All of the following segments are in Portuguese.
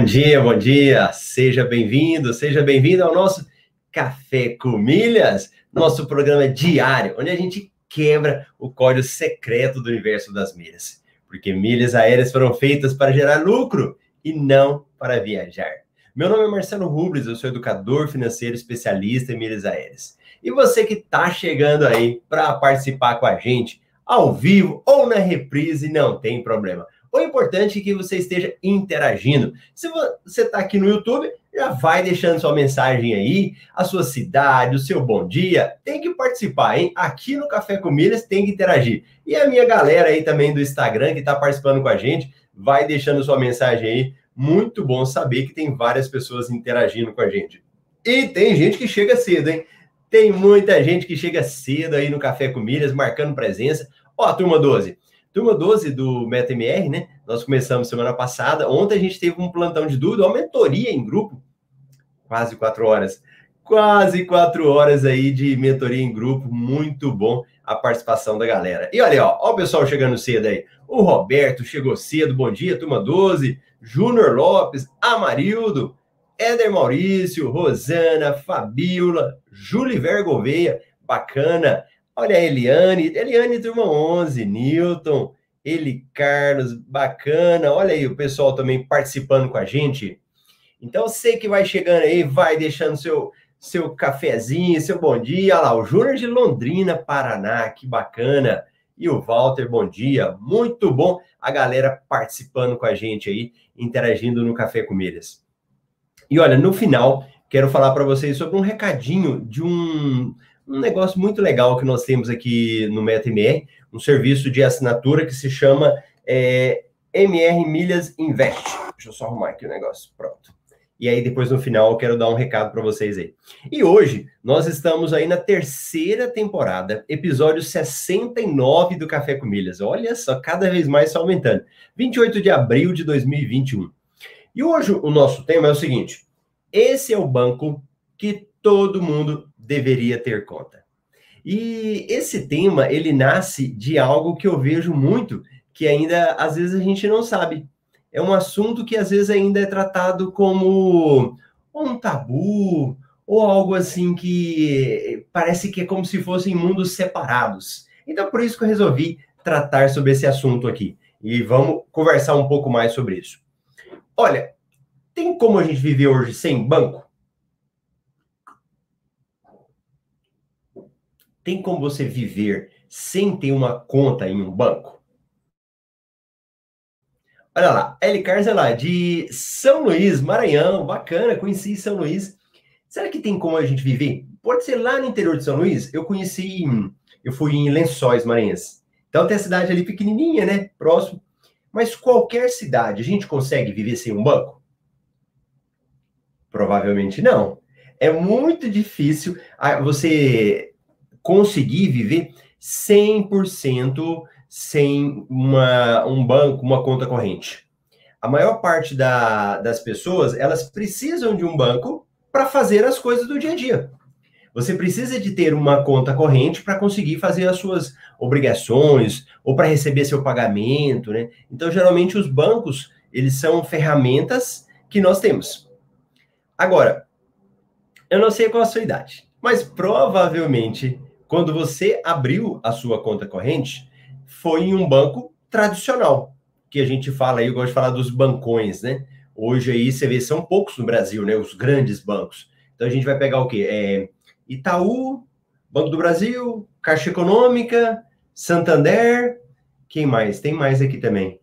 Bom dia, bom dia. Seja bem-vindo, seja bem-vindo ao nosso Café com Milhas, nosso programa diário, onde a gente quebra o código secreto do universo das milhas. Porque milhas aéreas foram feitas para gerar lucro e não para viajar. Meu nome é Marcelo Rubles, eu sou educador financeiro especialista em milhas aéreas. E você que está chegando aí para participar com a gente, ao vivo ou na reprise, não tem problema. O importante é que você esteja interagindo. Se você está aqui no YouTube, já vai deixando sua mensagem aí, a sua cidade, o seu bom dia. Tem que participar, hein? Aqui no Café com Milhas tem que interagir. E a minha galera aí também do Instagram que está participando com a gente, vai deixando sua mensagem aí. Muito bom saber que tem várias pessoas interagindo com a gente. E tem gente que chega cedo, hein? Tem muita gente que chega cedo aí no Café com Milhas, marcando presença. Ó, turma 12. Turma 12 do MetaMR, né? Nós começamos semana passada. Ontem a gente teve um plantão de dúvida, uma mentoria em grupo. Quase quatro horas. Quase quatro horas aí de mentoria em grupo. Muito bom a participação da galera. E olha, ó, ó o pessoal chegando cedo aí. O Roberto chegou cedo. Bom dia, turma 12. Júnior Lopes, Amarildo, Éder Maurício, Rosana, Fabiola, Juliver Gouveia, bacana. Olha a Eliane, Eliane turma 11, Newton, Eli Carlos, bacana. Olha aí o pessoal também participando com a gente. Então, sei que vai chegando aí, vai deixando seu seu cafezinho, seu bom dia. Olha lá, o Júnior de Londrina, Paraná, que bacana. E o Walter, bom dia. Muito bom a galera participando com a gente aí, interagindo no Café com Milhas. E olha, no final, quero falar para vocês sobre um recadinho de um um negócio muito legal que nós temos aqui no MetaMR, um serviço de assinatura que se chama é, MR Milhas Invest. Deixa eu só arrumar aqui o negócio. Pronto. E aí, depois no final, eu quero dar um recado para vocês aí. E hoje, nós estamos aí na terceira temporada, episódio 69 do Café com Milhas. Olha só, cada vez mais só aumentando. 28 de abril de 2021. E hoje o nosso tema é o seguinte: esse é o banco que todo mundo deveria ter conta. E esse tema, ele nasce de algo que eu vejo muito, que ainda às vezes a gente não sabe. É um assunto que às vezes ainda é tratado como um tabu, ou algo assim que parece que é como se fossem mundos separados. Então, por isso que eu resolvi tratar sobre esse assunto aqui. E vamos conversar um pouco mais sobre isso. Olha, tem como a gente viver hoje sem banco? Tem como você viver sem ter uma conta em um banco? Olha lá, Eli Carlos é de São Luís, Maranhão, bacana, conheci São Luís. Será que tem como a gente viver? Pode ser lá no interior de São Luís. Eu conheci, eu fui em Lençóis Maranhenses. Então tem a cidade ali pequenininha, né? Próximo. Mas qualquer cidade, a gente consegue viver sem um banco? Provavelmente não. É muito difícil ah, você conseguir viver 100% sem uma, um banco, uma conta corrente. A maior parte da, das pessoas, elas precisam de um banco para fazer as coisas do dia a dia. Você precisa de ter uma conta corrente para conseguir fazer as suas obrigações ou para receber seu pagamento, né? Então, geralmente os bancos, eles são ferramentas que nós temos. Agora, eu não sei qual a sua idade, mas provavelmente quando você abriu a sua conta corrente, foi em um banco tradicional, que a gente fala aí, eu gosto de falar dos bancões, né? Hoje aí você vê, são poucos no Brasil, né? Os grandes bancos. Então a gente vai pegar o quê? É Itaú, Banco do Brasil, Caixa Econômica, Santander, quem mais? Tem mais aqui também.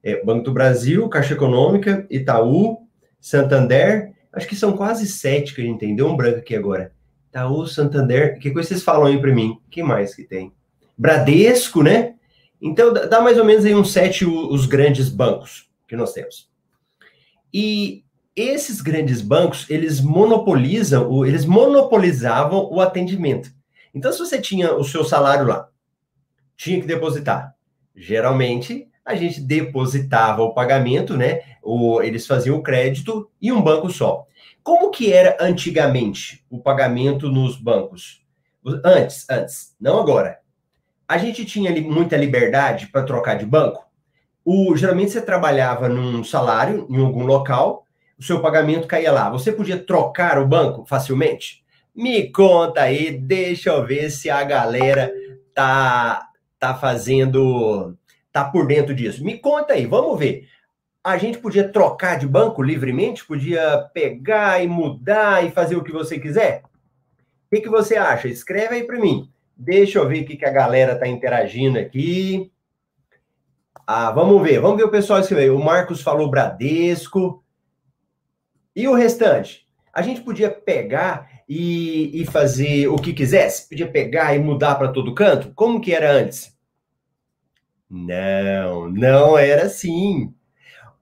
É, Banco do Brasil, Caixa Econômica, Itaú, Santander, acho que são quase sete que a gente tem. Deu um branco aqui agora. Itaú, Santander, que coisa vocês falam aí para mim? que mais que tem? Bradesco, né? Então, dá mais ou menos aí uns sete os grandes bancos que nós temos. E esses grandes bancos, eles monopolizam, eles monopolizavam o atendimento. Então, se você tinha o seu salário lá, tinha que depositar. Geralmente, a gente depositava o pagamento, né? Ou eles faziam o crédito em um banco só. Como que era antigamente o pagamento nos bancos? Antes, antes, não agora. A gente tinha muita liberdade para trocar de banco. O, geralmente você trabalhava num salário em algum local o seu pagamento caía lá. Você podia trocar o banco facilmente? Me conta aí, deixa eu ver se a galera tá tá fazendo tá por dentro disso. Me conta aí, vamos ver. A gente podia trocar de banco livremente? Podia pegar e mudar e fazer o que você quiser? O que, que você acha? Escreve aí para mim. Deixa eu ver o que, que a galera tá interagindo aqui. Ah, vamos ver, vamos ver o pessoal escreveu. O Marcos falou Bradesco. E o restante? A gente podia pegar e, e fazer o que quisesse? Podia pegar e mudar para todo canto? Como que era antes? Não, não era assim.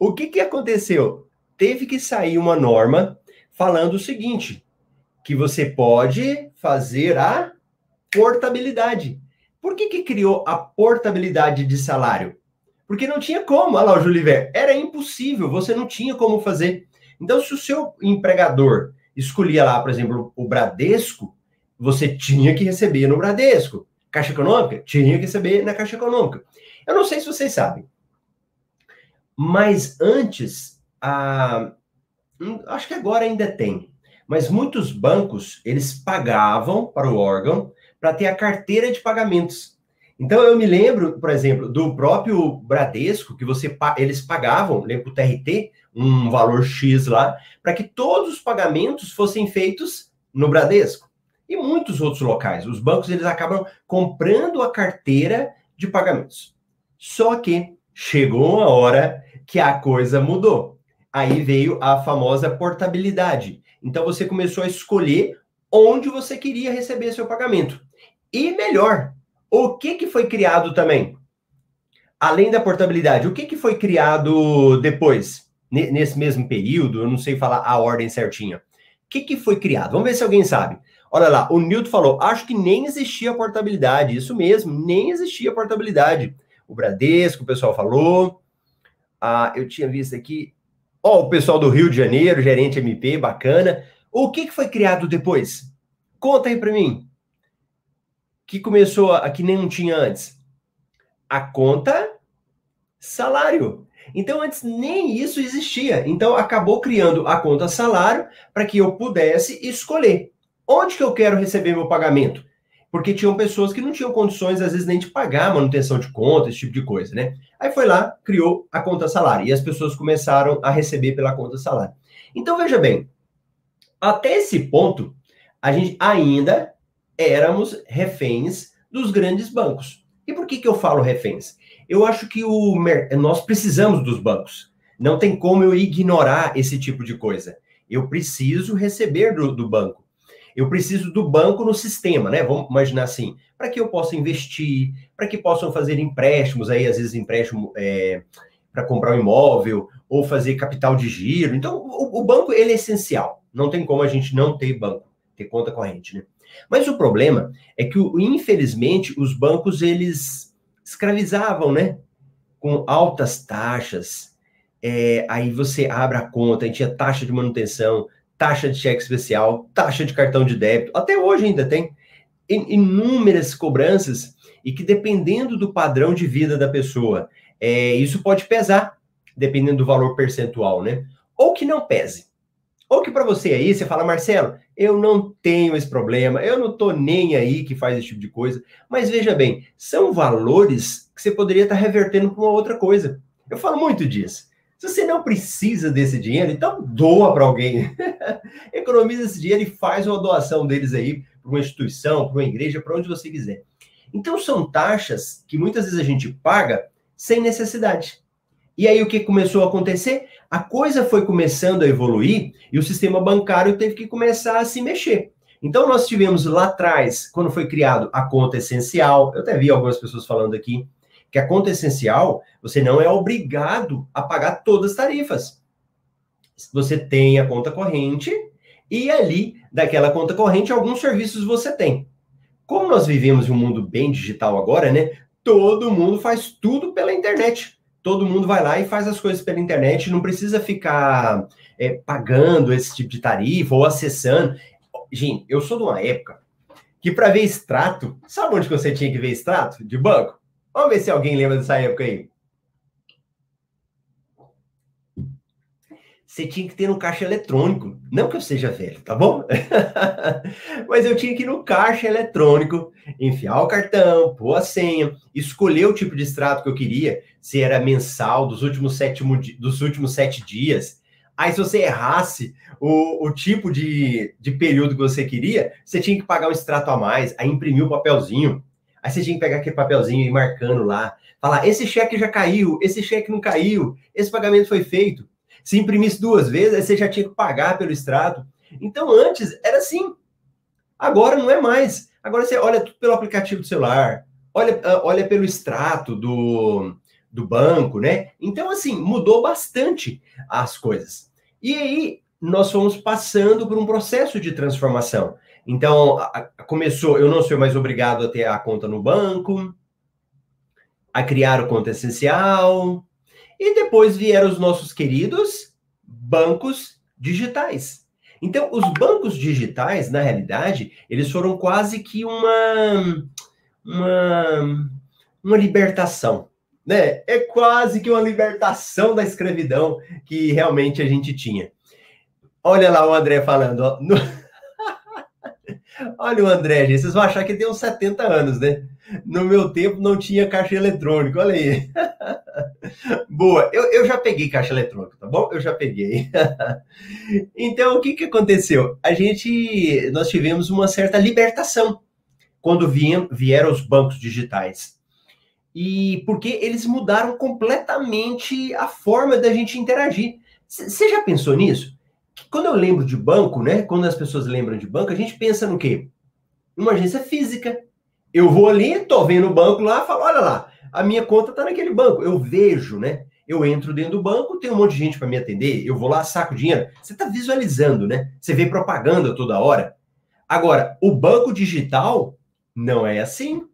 O que, que aconteceu? Teve que sair uma norma falando o seguinte: que você pode fazer a portabilidade. Por que, que criou a portabilidade de salário? Porque não tinha como, olha lá o Juliver, era impossível, você não tinha como fazer. Então, se o seu empregador escolhia lá, por exemplo, o Bradesco, você tinha que receber no Bradesco. Caixa Econômica, tinha que receber na Caixa Econômica. Eu não sei se vocês sabem, mas antes, a, hum, acho que agora ainda tem, mas muitos bancos, eles pagavam para o órgão para ter a carteira de pagamentos. Então, eu me lembro, por exemplo, do próprio Bradesco, que você eles pagavam, lembro o TRT, um valor X lá, para que todos os pagamentos fossem feitos no Bradesco. E muitos outros locais. Os bancos eles acabam comprando a carteira de pagamentos. Só que chegou uma hora que a coisa mudou. Aí veio a famosa portabilidade. Então você começou a escolher onde você queria receber seu pagamento. E melhor, o que, que foi criado também? Além da portabilidade, o que, que foi criado depois? Nesse mesmo período, eu não sei falar a ordem certinha. O que, que foi criado? Vamos ver se alguém sabe. Olha lá, o Newton falou: acho que nem existia portabilidade. Isso mesmo, nem existia portabilidade. O Bradesco, o pessoal falou. Ah, eu tinha visto aqui. Ó, oh, o pessoal do Rio de Janeiro, gerente MP, bacana. O que, que foi criado depois? Conta aí para mim que começou a que nem não tinha antes? A conta salário. Então, antes nem isso existia. Então, acabou criando a conta salário para que eu pudesse escolher onde que eu quero receber meu pagamento. Porque tinham pessoas que não tinham condições, às vezes, nem de pagar manutenção de conta, esse tipo de coisa, né? Aí foi lá, criou a conta salário. E as pessoas começaram a receber pela conta salário. Então, veja bem, até esse ponto, a gente ainda éramos reféns dos grandes bancos. E por que, que eu falo reféns? Eu acho que o, nós precisamos dos bancos. Não tem como eu ignorar esse tipo de coisa. Eu preciso receber do, do banco. Eu preciso do banco no sistema, né? Vamos imaginar assim, para que eu possa investir, para que possam fazer empréstimos aí, às vezes empréstimo é, para comprar um imóvel ou fazer capital de giro. Então, o, o banco ele é essencial. Não tem como a gente não ter banco, ter conta corrente, né? Mas o problema é que, infelizmente, os bancos eles escravizavam, né? Com altas taxas. É, aí você abre a conta e tinha taxa de manutenção, taxa de cheque especial, taxa de cartão de débito. Até hoje ainda tem inúmeras cobranças e que dependendo do padrão de vida da pessoa, é, isso pode pesar, dependendo do valor percentual, né? Ou que não pese. Ou que para você aí, você fala, Marcelo, eu não tenho esse problema, eu não tô nem aí que faz esse tipo de coisa. Mas veja bem, são valores que você poderia estar tá revertendo para uma outra coisa. Eu falo muito disso. Se você não precisa desse dinheiro, então doa para alguém. Economiza esse dinheiro e faz uma doação deles aí para uma instituição, para uma igreja, para onde você quiser. Então são taxas que muitas vezes a gente paga sem necessidade. E aí o que começou a acontecer? A coisa foi começando a evoluir e o sistema bancário teve que começar a se mexer. Então nós tivemos lá atrás, quando foi criado a conta essencial, eu até vi algumas pessoas falando aqui, que a conta essencial, você não é obrigado a pagar todas as tarifas. Você tem a conta corrente e ali, daquela conta corrente, alguns serviços você tem. Como nós vivemos em um mundo bem digital agora, né? Todo mundo faz tudo pela internet todo mundo vai lá e faz as coisas pela internet, não precisa ficar é, pagando esse tipo de tarifa ou acessando. Gente, eu sou de uma época que para ver extrato, sabe onde você tinha que ver extrato? De banco? Vamos ver se alguém lembra dessa época aí. você tinha que ter no caixa eletrônico. Não que eu seja velho, tá bom? Mas eu tinha que ir no caixa eletrônico, enfiar o cartão, pôr a senha, escolher o tipo de extrato que eu queria, se era mensal, dos últimos sete, dos últimos sete dias. Aí, se você errasse o, o tipo de, de período que você queria, você tinha que pagar um extrato a mais, aí imprimir o papelzinho. Aí você tinha que pegar aquele papelzinho e ir marcando lá. Falar, esse cheque já caiu, esse cheque não caiu, esse pagamento foi feito. Se imprimisse duas vezes, aí você já tinha que pagar pelo extrato. Então, antes era assim. Agora não é mais. Agora você olha tudo pelo aplicativo do celular, olha, ah, olha pelo extrato do, do banco, né? Então, assim, mudou bastante as coisas. E aí, nós fomos passando por um processo de transformação. Então, a, começou, eu não sou mais obrigado a ter a conta no banco, a criar o conta essencial, e depois vieram os nossos queridos bancos digitais. Então, os bancos digitais, na realidade, eles foram quase que uma, uma, uma libertação. Né? É quase que uma libertação da escravidão que realmente a gente tinha. Olha lá o André falando. Ó, no... Olha o André, gente, vocês vão achar que tem uns 70 anos, né? No meu tempo não tinha caixa eletrônico, olha aí. Boa, eu, eu já peguei caixa eletrônica, tá bom? Eu já peguei. então, o que, que aconteceu? A gente, nós tivemos uma certa libertação quando vieram, vieram os bancos digitais. E porque eles mudaram completamente a forma da gente interagir. Você já pensou nisso? Quando eu lembro de banco, né? Quando as pessoas lembram de banco, a gente pensa no quê? Uma agência física. Eu vou ali, tô vendo o banco lá, falo, olha lá, a minha conta tá naquele banco. Eu vejo, né? Eu entro dentro do banco, tem um monte de gente para me atender, eu vou lá, saco dinheiro. Você tá visualizando, né? Você vê propaganda toda hora. Agora, o banco digital não é assim.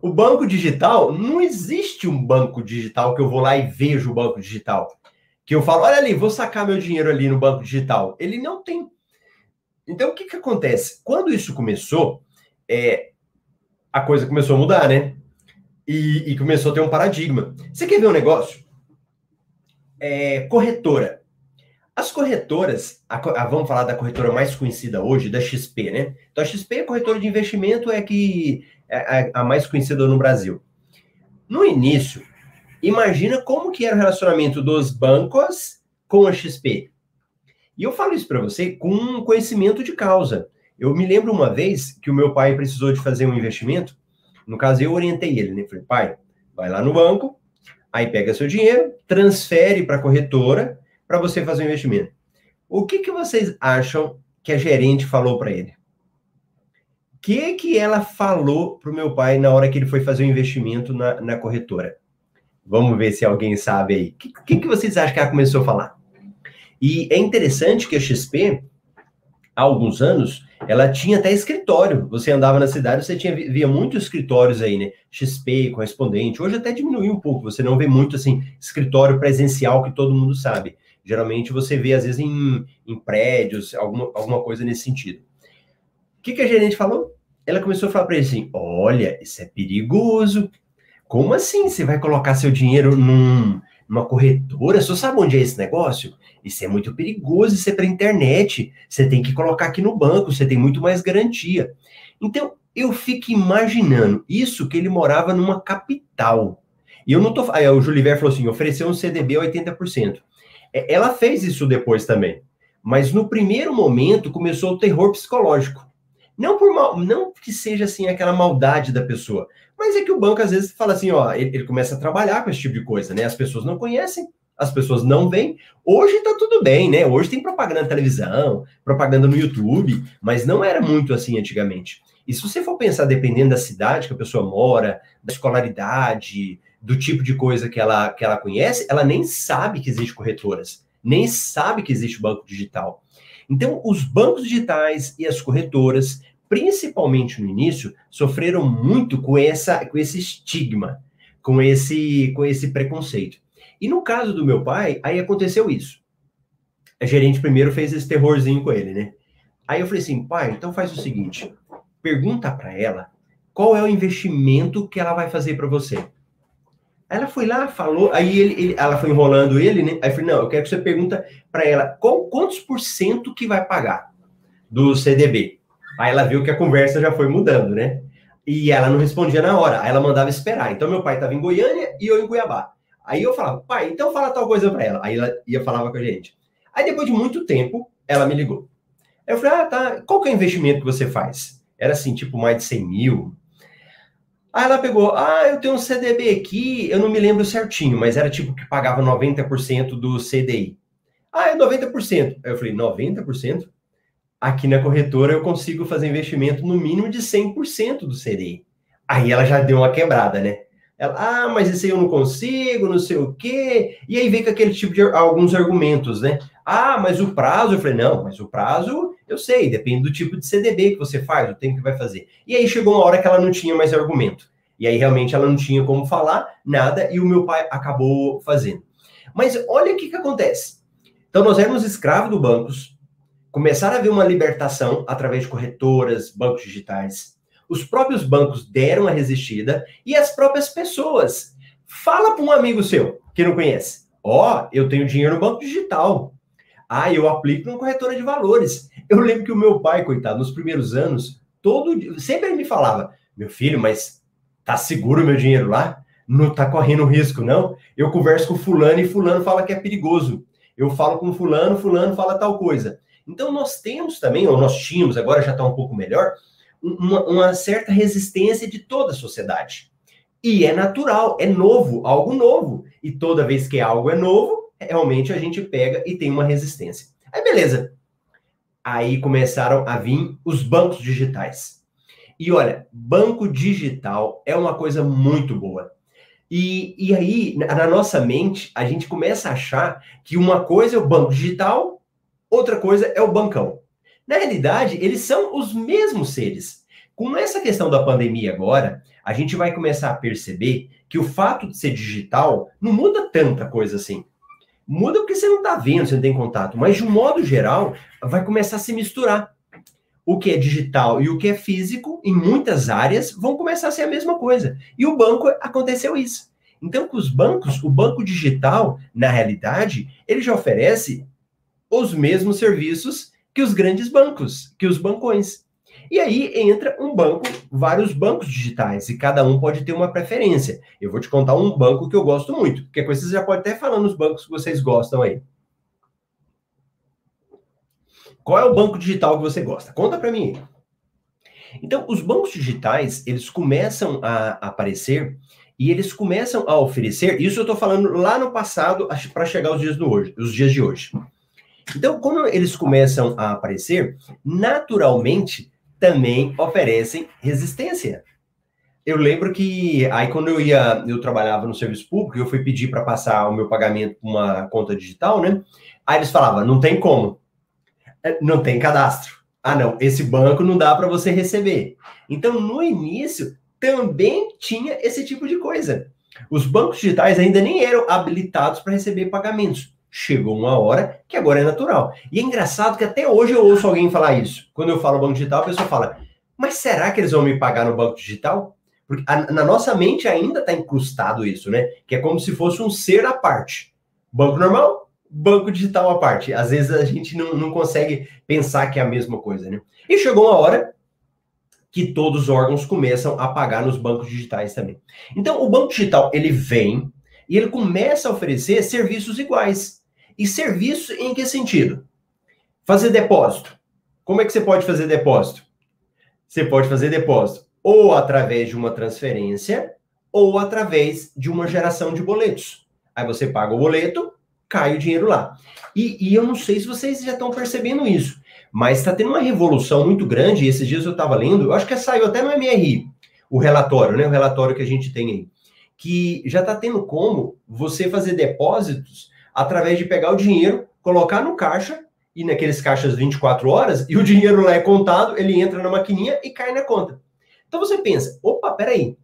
O banco digital, não existe um banco digital que eu vou lá e vejo o banco digital que eu falo, olha ali, vou sacar meu dinheiro ali no banco digital. Ele não tem. Então, o que, que acontece? Quando isso começou, é, a coisa começou a mudar, né? E, e, começou a ter um paradigma. Você quer ver um negócio? É, corretora. As corretoras, a, a, vamos falar da corretora mais conhecida hoje, da XP, né? Então, a XP, a corretora de investimento, é que é a, a mais conhecida no Brasil. No início, Imagina como que era o relacionamento dos bancos com a XP. E eu falo isso para você com conhecimento de causa. Eu me lembro uma vez que o meu pai precisou de fazer um investimento. No caso, eu orientei ele, né? Falei, pai, vai lá no banco, aí pega seu dinheiro, transfere para a corretora para você fazer um investimento. O que, que vocês acham que a gerente falou para ele? O que, que ela falou para o meu pai na hora que ele foi fazer o um investimento na, na corretora? Vamos ver se alguém sabe aí. O que, que, vocês acham que ela começou a falar? E é interessante que a XP, há alguns anos, ela tinha até escritório. Você andava na cidade, você tinha via muitos escritórios aí, né? XP, correspondente. Hoje até diminuiu um pouco. Você não vê muito assim escritório presencial que todo mundo sabe. Geralmente você vê às vezes em, em prédios, alguma, alguma coisa nesse sentido. O que, que a gerente falou? Ela começou a falar para ele assim: olha, isso é perigoso. Como assim você vai colocar seu dinheiro num, numa corretora? Você sabe onde é esse negócio? Isso é muito perigoso, isso é para internet. Você tem que colocar aqui no banco, você tem muito mais garantia. Então, eu fico imaginando isso que ele morava numa capital. E eu não tô. Aí o Juliver falou assim: ofereceu um CDB 80%. É, ela fez isso depois também. Mas no primeiro momento começou o terror psicológico. Não por mal, não que seja assim aquela maldade da pessoa, mas é que o banco às vezes fala assim, ó, ele, ele, começa a trabalhar com esse tipo de coisa, né? As pessoas não conhecem, as pessoas não veem. Hoje tá tudo bem, né? Hoje tem propaganda na televisão, propaganda no YouTube, mas não era muito assim antigamente. E se você for pensar, dependendo da cidade que a pessoa mora, da escolaridade, do tipo de coisa que ela, que ela conhece, ela nem sabe que existe corretoras, nem sabe que existe banco digital. Então, os bancos digitais e as corretoras principalmente no início, sofreram muito com, essa, com esse estigma, com esse, com esse preconceito. E no caso do meu pai, aí aconteceu isso. A gerente primeiro fez esse terrorzinho com ele, né? Aí eu falei assim, pai, então faz o seguinte, pergunta para ela qual é o investimento que ela vai fazer para você. Ela foi lá, falou, aí ele, ele, ela foi enrolando ele, né? Aí eu falei, não, eu quero que você pergunta para ela qual, quantos por cento que vai pagar do CDB. Aí ela viu que a conversa já foi mudando, né? E ela não respondia na hora, aí ela mandava esperar. Então meu pai estava em Goiânia e eu em Cuiabá. Aí eu falava, pai, então fala tal coisa para ela. Aí ela ia falava com a gente. Aí depois de muito tempo, ela me ligou. Eu falei, ah, tá, qual que é o investimento que você faz? Era assim, tipo mais de 100 mil, Aí ela pegou, ah, eu tenho um CDB aqui, eu não me lembro certinho, mas era tipo que pagava 90% do CDI. Ah, é 90%. Aí eu falei, 90%? Aqui na corretora eu consigo fazer investimento no mínimo de 100% do CDI. Aí ela já deu uma quebrada, né? Ela, ah, mas isso aí eu não consigo, não sei o quê. E aí vem com aquele tipo de alguns argumentos, né? Ah, mas o prazo, eu falei, não, mas o prazo eu sei, depende do tipo de CDB que você faz, o tempo que vai fazer. E aí chegou uma hora que ela não tinha mais argumento. E aí realmente ela não tinha como falar nada e o meu pai acabou fazendo. Mas olha o que, que acontece. Então nós éramos escravos do bancos, começaram a haver uma libertação através de corretoras, bancos digitais. Os próprios bancos deram a resistida e as próprias pessoas. Fala para um amigo seu que não conhece. Ó, oh, eu tenho dinheiro no banco digital. Ah, eu aplico numa corretora de valores. Eu lembro que o meu pai, coitado, nos primeiros anos, todo sempre ele me falava: "Meu filho, mas tá seguro meu dinheiro lá? Não tá correndo risco, não? Eu converso com fulano e fulano fala que é perigoso. Eu falo com fulano, fulano fala tal coisa. Então nós temos também, ou nós tínhamos, agora já está um pouco melhor, uma, uma certa resistência de toda a sociedade. E é natural, é novo, algo novo. E toda vez que algo é novo, realmente a gente pega e tem uma resistência. Aí beleza. Aí começaram a vir os bancos digitais. E olha, banco digital é uma coisa muito boa. E, e aí, na nossa mente, a gente começa a achar que uma coisa é o banco digital, outra coisa é o bancão. Na realidade, eles são os mesmos seres. Com essa questão da pandemia agora, a gente vai começar a perceber que o fato de ser digital não muda tanta coisa assim. Muda porque você não está vendo, você não tem contato. Mas, de um modo geral, vai começar a se misturar. O que é digital e o que é físico, em muitas áreas, vão começar a ser a mesma coisa. E o banco aconteceu isso. Então, com os bancos, o banco digital, na realidade, ele já oferece os mesmos serviços que os grandes bancos, que os bancões. E aí entra um banco, vários bancos digitais, e cada um pode ter uma preferência. Eu vou te contar um banco que eu gosto muito, porque coisa você já pode até falar nos bancos que vocês gostam aí. Qual é o banco digital que você gosta? Conta para mim. Então, os bancos digitais, eles começam a aparecer e eles começam a oferecer, isso eu estou falando lá no passado para chegar aos dias, do hoje, os dias de hoje. Então, quando eles começam a aparecer, naturalmente também oferecem resistência. Eu lembro que aí quando eu ia, eu trabalhava no serviço público, eu fui pedir para passar o meu pagamento para uma conta digital, né? Aí eles falavam, não tem como. É, não tem cadastro. Ah, não, esse banco não dá para você receber. Então, no início, também tinha esse tipo de coisa. Os bancos digitais ainda nem eram habilitados para receber pagamentos chegou uma hora que agora é natural. E é engraçado que até hoje eu ouço alguém falar isso. Quando eu falo banco digital, a pessoa fala: Mas será que eles vão me pagar no banco digital? Porque a, na nossa mente ainda está incrustado isso, né? Que é como se fosse um ser à parte. Banco normal, banco digital à parte. Às vezes a gente não, não consegue pensar que é a mesma coisa, né? E chegou uma hora que todos os órgãos começam a pagar nos bancos digitais também. Então, o banco digital, ele vem e ele começa a oferecer serviços iguais. E serviço em que sentido? Fazer depósito. Como é que você pode fazer depósito? Você pode fazer depósito ou através de uma transferência ou através de uma geração de boletos. Aí você paga o boleto, cai o dinheiro lá. E, e eu não sei se vocês já estão percebendo isso, mas está tendo uma revolução muito grande. Esses dias eu estava lendo, eu acho que saiu até no MRI, o relatório, né? O relatório que a gente tem aí. Que já está tendo como você fazer depósitos através de pegar o dinheiro, colocar no caixa, e naqueles caixas 24 horas, e o dinheiro lá é contado, ele entra na maquininha e cai na conta. Então você pensa, opa, peraí,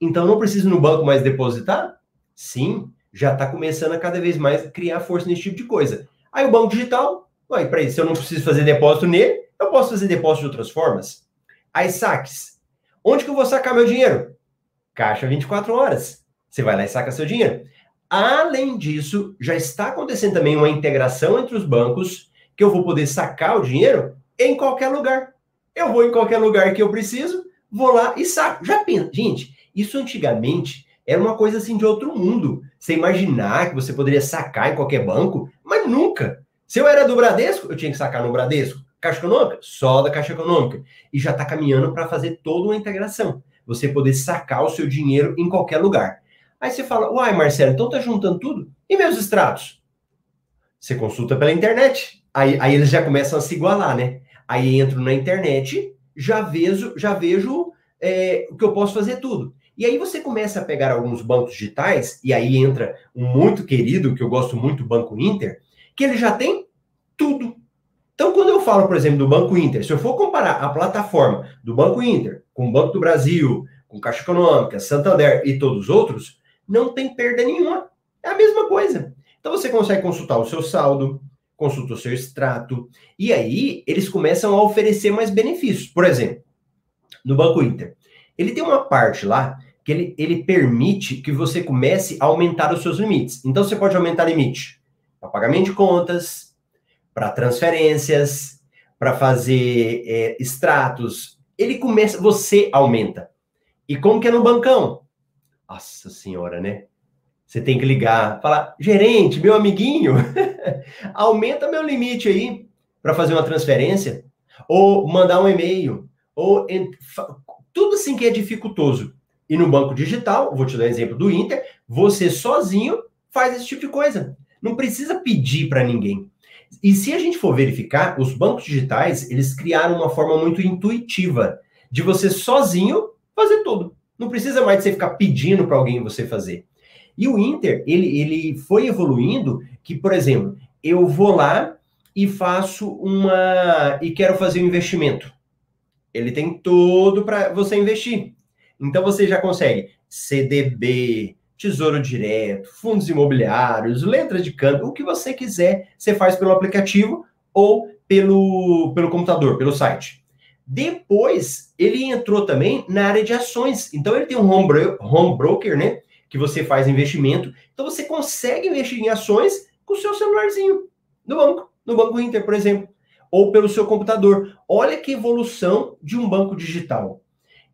então não preciso no banco mais depositar? Sim, já está começando a cada vez mais criar força nesse tipo de coisa. Aí o banco digital, ué, peraí, se eu não preciso fazer depósito nele, eu posso fazer depósito de outras formas. Aí saques, onde que eu vou sacar meu dinheiro? Caixa 24 horas. Você vai lá e saca seu dinheiro. Além disso, já está acontecendo também uma integração entre os bancos, que eu vou poder sacar o dinheiro em qualquer lugar. Eu vou em qualquer lugar que eu preciso, vou lá e saco. Já pensa, gente, isso antigamente era uma coisa assim de outro mundo. Você imaginar que você poderia sacar em qualquer banco, mas nunca. Se eu era do Bradesco, eu tinha que sacar no Bradesco. Caixa Econômica? Só da Caixa Econômica. E já está caminhando para fazer toda uma integração. Você poder sacar o seu dinheiro em qualquer lugar. Aí você fala, uai, Marcelo, então tá juntando tudo? E meus extratos? Você consulta pela internet. Aí, aí eles já começam a se igualar, né? Aí entro na internet, já vejo, já vejo é, o que eu posso fazer tudo. E aí você começa a pegar alguns bancos digitais, e aí entra um muito querido, que eu gosto muito, o Banco Inter, que ele já tem tudo. Então, quando eu falo, por exemplo, do Banco Inter, se eu for comparar a plataforma do Banco Inter com o Banco do Brasil, com Caixa Econômica, Santander e todos os outros, não tem perda nenhuma. É a mesma coisa. Então, você consegue consultar o seu saldo, consulta o seu extrato, e aí eles começam a oferecer mais benefícios. Por exemplo, no Banco Inter, ele tem uma parte lá que ele, ele permite que você comece a aumentar os seus limites. Então, você pode aumentar limite para pagamento de contas, para transferências, para fazer é, extratos. Ele começa, você aumenta. E como que é no bancão? Nossa senhora, né? Você tem que ligar, falar, gerente, meu amiguinho, aumenta meu limite aí para fazer uma transferência, ou mandar um e-mail, ou tudo assim que é dificultoso. E no banco digital, vou te dar um exemplo do Inter, você sozinho faz esse tipo de coisa. Não precisa pedir para ninguém. E se a gente for verificar, os bancos digitais, eles criaram uma forma muito intuitiva de você sozinho fazer tudo. Não precisa mais de você ficar pedindo para alguém você fazer. E o Inter, ele, ele foi evoluindo que, por exemplo, eu vou lá e faço uma. e quero fazer um investimento. Ele tem tudo para você investir. Então você já consegue CDB, Tesouro Direto, fundos imobiliários, letras de câmbio, o que você quiser, você faz pelo aplicativo ou pelo, pelo computador, pelo site. Depois, ele entrou também na área de ações. Então, ele tem um home, bro home broker, né? Que você faz investimento. Então, você consegue investir em ações com o seu celularzinho no banco, no Banco Inter, por exemplo ou pelo seu computador. Olha que evolução de um banco digital.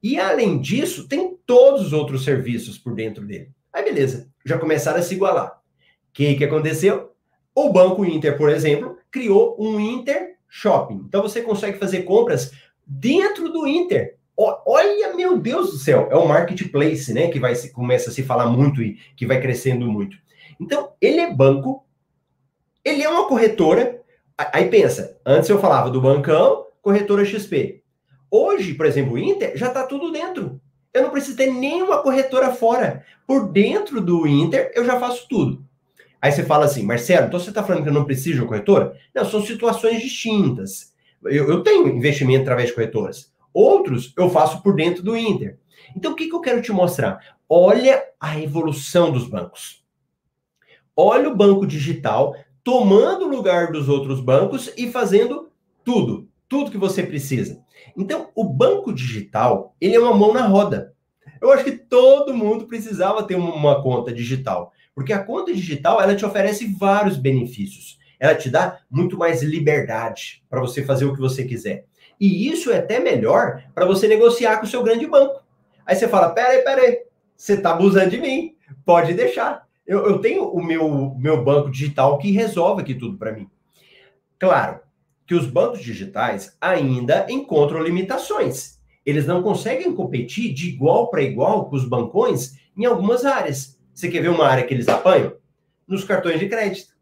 E além disso, tem todos os outros serviços por dentro dele. Aí beleza, já começaram a se igualar. O que, que aconteceu? O Banco Inter, por exemplo, criou um Inter Shopping. Então você consegue fazer compras dentro do Inter. Olha, meu Deus do céu, é o marketplace, né? Que vai começa a se falar muito e que vai crescendo muito. Então, ele é banco, ele é uma corretora, Aí pensa, antes eu falava do bancão, corretora XP. Hoje, por exemplo, o Inter já está tudo dentro. Eu não preciso ter nenhuma corretora fora. Por dentro do Inter, eu já faço tudo. Aí você fala assim, Marcelo, então você está falando que eu não preciso de uma corretora? Não, são situações distintas. Eu, eu, tenho investimento através de corretoras. Outros eu faço por dentro do Inter. Então, o que, que eu quero te mostrar? Olha a evolução dos bancos. Olha o banco digital tomando o lugar dos outros bancos e fazendo tudo, tudo que você precisa. Então, o banco digital, ele é uma mão na roda. Eu acho que todo mundo precisava ter uma, conta digital, porque a conta digital, ela te oferece vários benefícios. Ela te dá muito mais liberdade para você fazer o que você quiser. E isso é até melhor para você negociar com o seu grande banco. Aí você fala: peraí, peraí, você está abusando de mim, pode deixar. Eu, eu tenho o meu, meu banco digital que resolve aqui tudo para mim. Claro que os bancos digitais ainda encontram limitações. Eles não conseguem competir de igual para igual com os bancões em algumas áreas. Você quer ver uma área que eles apanham? Nos cartões de crédito.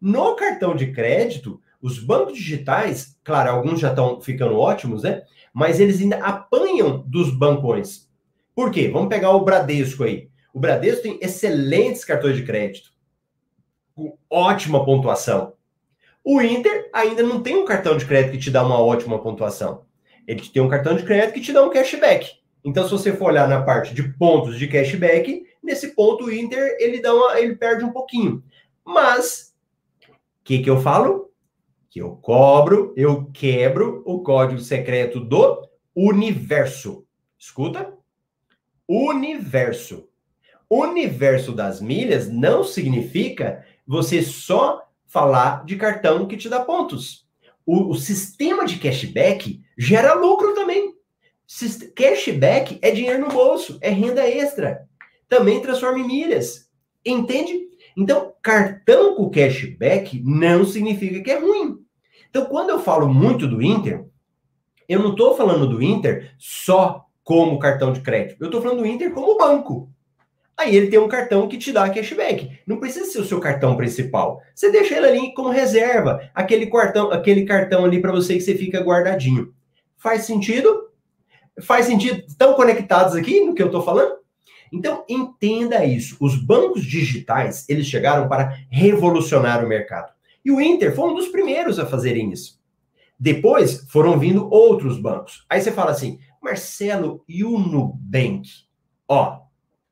No cartão de crédito, os bancos digitais, claro, alguns já estão ficando ótimos, né? Mas eles ainda apanham dos bancões. Por quê? Vamos pegar o Bradesco aí. O Bradesco tem excelentes cartões de crédito, com ótima pontuação. O Inter ainda não tem um cartão de crédito que te dá uma ótima pontuação. Ele tem um cartão de crédito que te dá um cashback. Então, se você for olhar na parte de pontos de cashback, nesse ponto o Inter ele dá uma, ele perde um pouquinho. Mas o que, que eu falo? Que eu cobro, eu quebro o código secreto do universo. Escuta? Universo. Universo das milhas não significa você só falar de cartão que te dá pontos. O, o sistema de cashback gera lucro também. Cashback é dinheiro no bolso, é renda extra. Também transforma em milhas. Entende? Então, cartão com cashback não significa que é ruim. Então, quando eu falo muito do Inter, eu não estou falando do Inter só como cartão de crédito. Eu estou falando do Inter como banco. Aí ele tem um cartão que te dá cashback. Não precisa ser o seu cartão principal. Você deixa ele ali como reserva, aquele cartão, aquele cartão ali para você que você fica guardadinho. Faz sentido? Faz sentido? Estão conectados aqui no que eu estou falando? Então entenda isso. Os bancos digitais eles chegaram para revolucionar o mercado. E o Inter foi um dos primeiros a fazerem isso. Depois foram vindo outros bancos. Aí você fala assim, Marcelo, e o Nubank? Ó,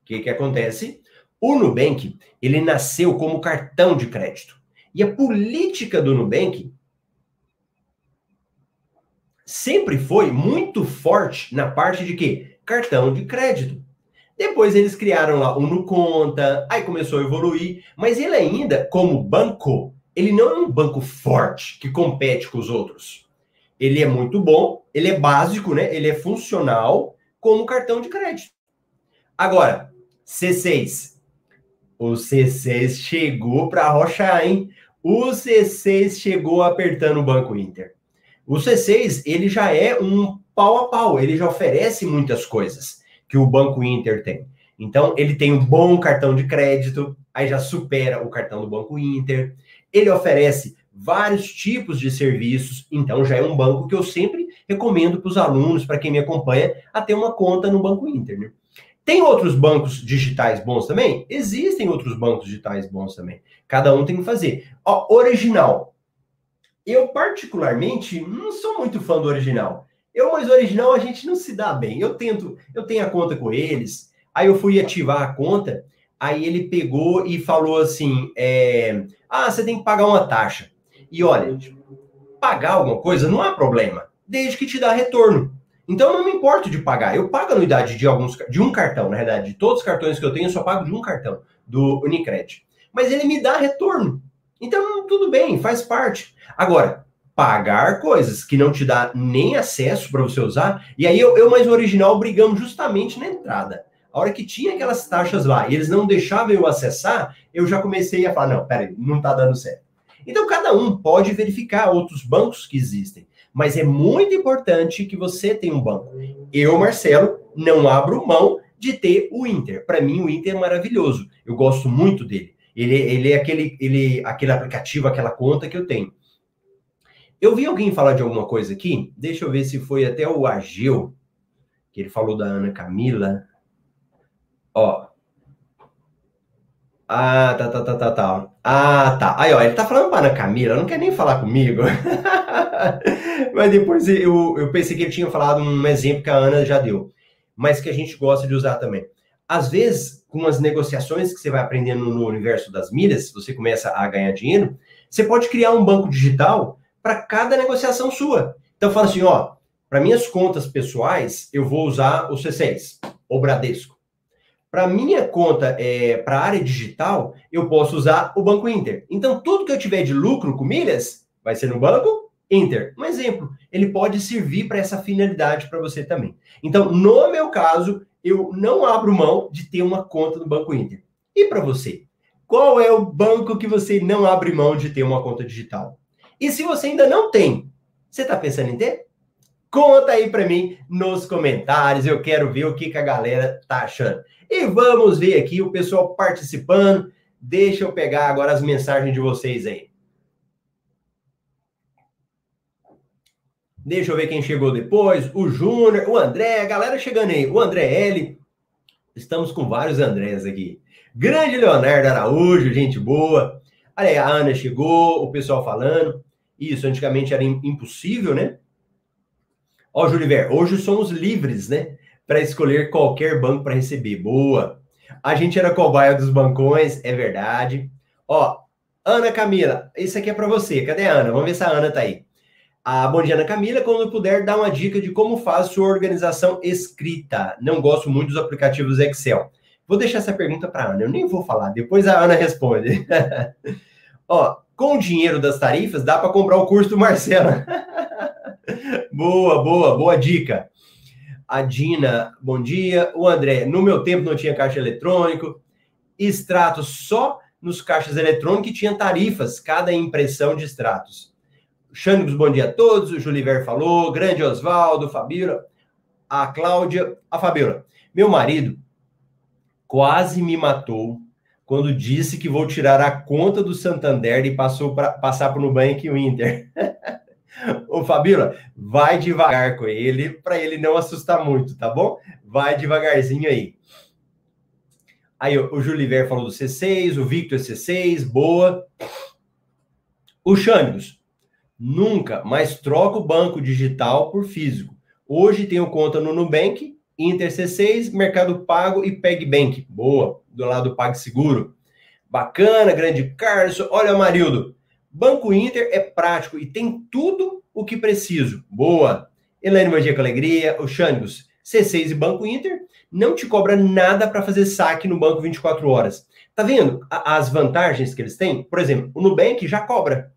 o que, que acontece? O Nubank, ele nasceu como cartão de crédito. E a política do Nubank sempre foi muito forte na parte de que? Cartão de crédito. Depois eles criaram lá o Nuconta, aí começou a evoluir, mas ele ainda, como banco, ele não é um banco forte que compete com os outros. Ele é muito bom, ele é básico, né? Ele é funcional como cartão de crédito. Agora, C6. O C6 chegou para rochar, hein? O C6 chegou apertando o Banco Inter. O C6, ele já é um pau a pau, ele já oferece muitas coisas que o Banco Inter tem. Então, ele tem um bom cartão de crédito, aí já supera o cartão do Banco Inter. Ele oferece vários tipos de serviços, então já é um banco que eu sempre recomendo para os alunos, para quem me acompanha, a ter uma conta no Banco Inter. Né? Tem outros bancos digitais bons também? Existem outros bancos digitais bons também. Cada um tem que fazer. Ó, original. Eu, particularmente, não sou muito fã do original. Eu, mas original a gente não se dá bem. Eu tento, eu tenho a conta com eles, aí eu fui ativar a conta, aí ele pegou e falou assim: é, ah, você tem que pagar uma taxa. E olha, pagar alguma coisa não há problema, desde que te dá retorno. Então eu não me importo de pagar. Eu pago a anuidade de alguns de um cartão, na verdade, de todos os cartões que eu tenho, eu só pago de um cartão, do Unicred. Mas ele me dá retorno. Então tudo bem, faz parte. Agora, pagar coisas que não te dá nem acesso para você usar, e aí eu, eu mais o original brigamos justamente na entrada. A hora que tinha aquelas taxas lá e eles não deixavam eu acessar, eu já comecei a falar: não, peraí, não está dando certo. Então cada um pode verificar outros bancos que existem. Mas é muito importante que você tenha um banco. Eu, Marcelo, não abro mão de ter o Inter. Para mim, o Inter é maravilhoso. Eu gosto muito dele. Ele, ele é aquele, ele, aquele aplicativo, aquela conta que eu tenho. Eu vi alguém falar de alguma coisa aqui. Deixa eu ver se foi até o Ageu, que ele falou da Ana Camila. Ó, ah, tá, tá, tá, tá, tá. Ah, tá. Aí, ó, ele tá falando para a Camila, não quer nem falar comigo. Mas depois eu, eu pensei que ele tinha falado um exemplo que a Ana já deu, mas que a gente gosta de usar também. Às vezes, com as negociações que você vai aprendendo no universo das milhas, você começa a ganhar dinheiro, você pode criar um banco digital para cada negociação sua. Então, fala assim, ó, para minhas contas pessoais, eu vou usar o C6, ou Bradesco. Para minha conta, é, para a área digital, eu posso usar o Banco Inter. Então, tudo que eu tiver de lucro com milhas vai ser no Banco Inter. Um exemplo, ele pode servir para essa finalidade para você também. Então, no meu caso, eu não abro mão de ter uma conta no Banco Inter. E para você? Qual é o banco que você não abre mão de ter uma conta digital? E se você ainda não tem, você está pensando em ter? Conta aí para mim nos comentários. Eu quero ver o que, que a galera tá achando. E vamos ver aqui o pessoal participando. Deixa eu pegar agora as mensagens de vocês aí. Deixa eu ver quem chegou depois. O Júnior, o André, a galera chegando aí. O André L. Estamos com vários Andrés aqui. Grande Leonardo Araújo, gente boa. Olha aí, a Ana chegou, o pessoal falando. Isso, antigamente era impossível, né? Ó, Juliver, hoje somos livres, né? para escolher qualquer banco para receber. Boa. A gente era cobaia dos bancões, é verdade. Ó, Ana Camila, isso aqui é para você. Cadê a Ana? Vamos ver se a Ana tá aí. A bom dia, Ana Camila. Quando puder, dar uma dica de como faz sua organização escrita. Não gosto muito dos aplicativos Excel. Vou deixar essa pergunta para Ana, eu nem vou falar, depois a Ana responde. Ó, com o dinheiro das tarifas, dá para comprar o curso do Marcelo. boa, boa, boa dica. A Dina, bom dia. O André, no meu tempo não tinha caixa eletrônico. Extrato só nos caixas eletrônicos e tinha tarifas, cada impressão de extratos. Xânicos, bom dia a todos. O Juliver falou. Grande Oswaldo, Fabiola, a Cláudia, a Fabiola. Meu marido quase me matou quando disse que vou tirar a conta do Santander e passou para passar para o Nubank e o Inter. Ô, Fabíola, vai devagar com ele, para ele não assustar muito, tá bom? Vai devagarzinho aí. Aí o Juliver falou do C6, o Victor C6, boa. O Xânicos, nunca mais troca o banco digital por físico. Hoje tenho conta no Nubank, Inter C6, Mercado Pago e PegBank. Boa, do lado do PagSeguro. Bacana, grande Carlos. Olha, Marildo, Banco Inter é prático e tem tudo o que preciso. Boa. Bom Dia com Alegria, o Xânicos, C6 e Banco Inter não te cobra nada para fazer saque no banco 24 horas. Tá vendo as vantagens que eles têm? Por exemplo, o Nubank já cobra.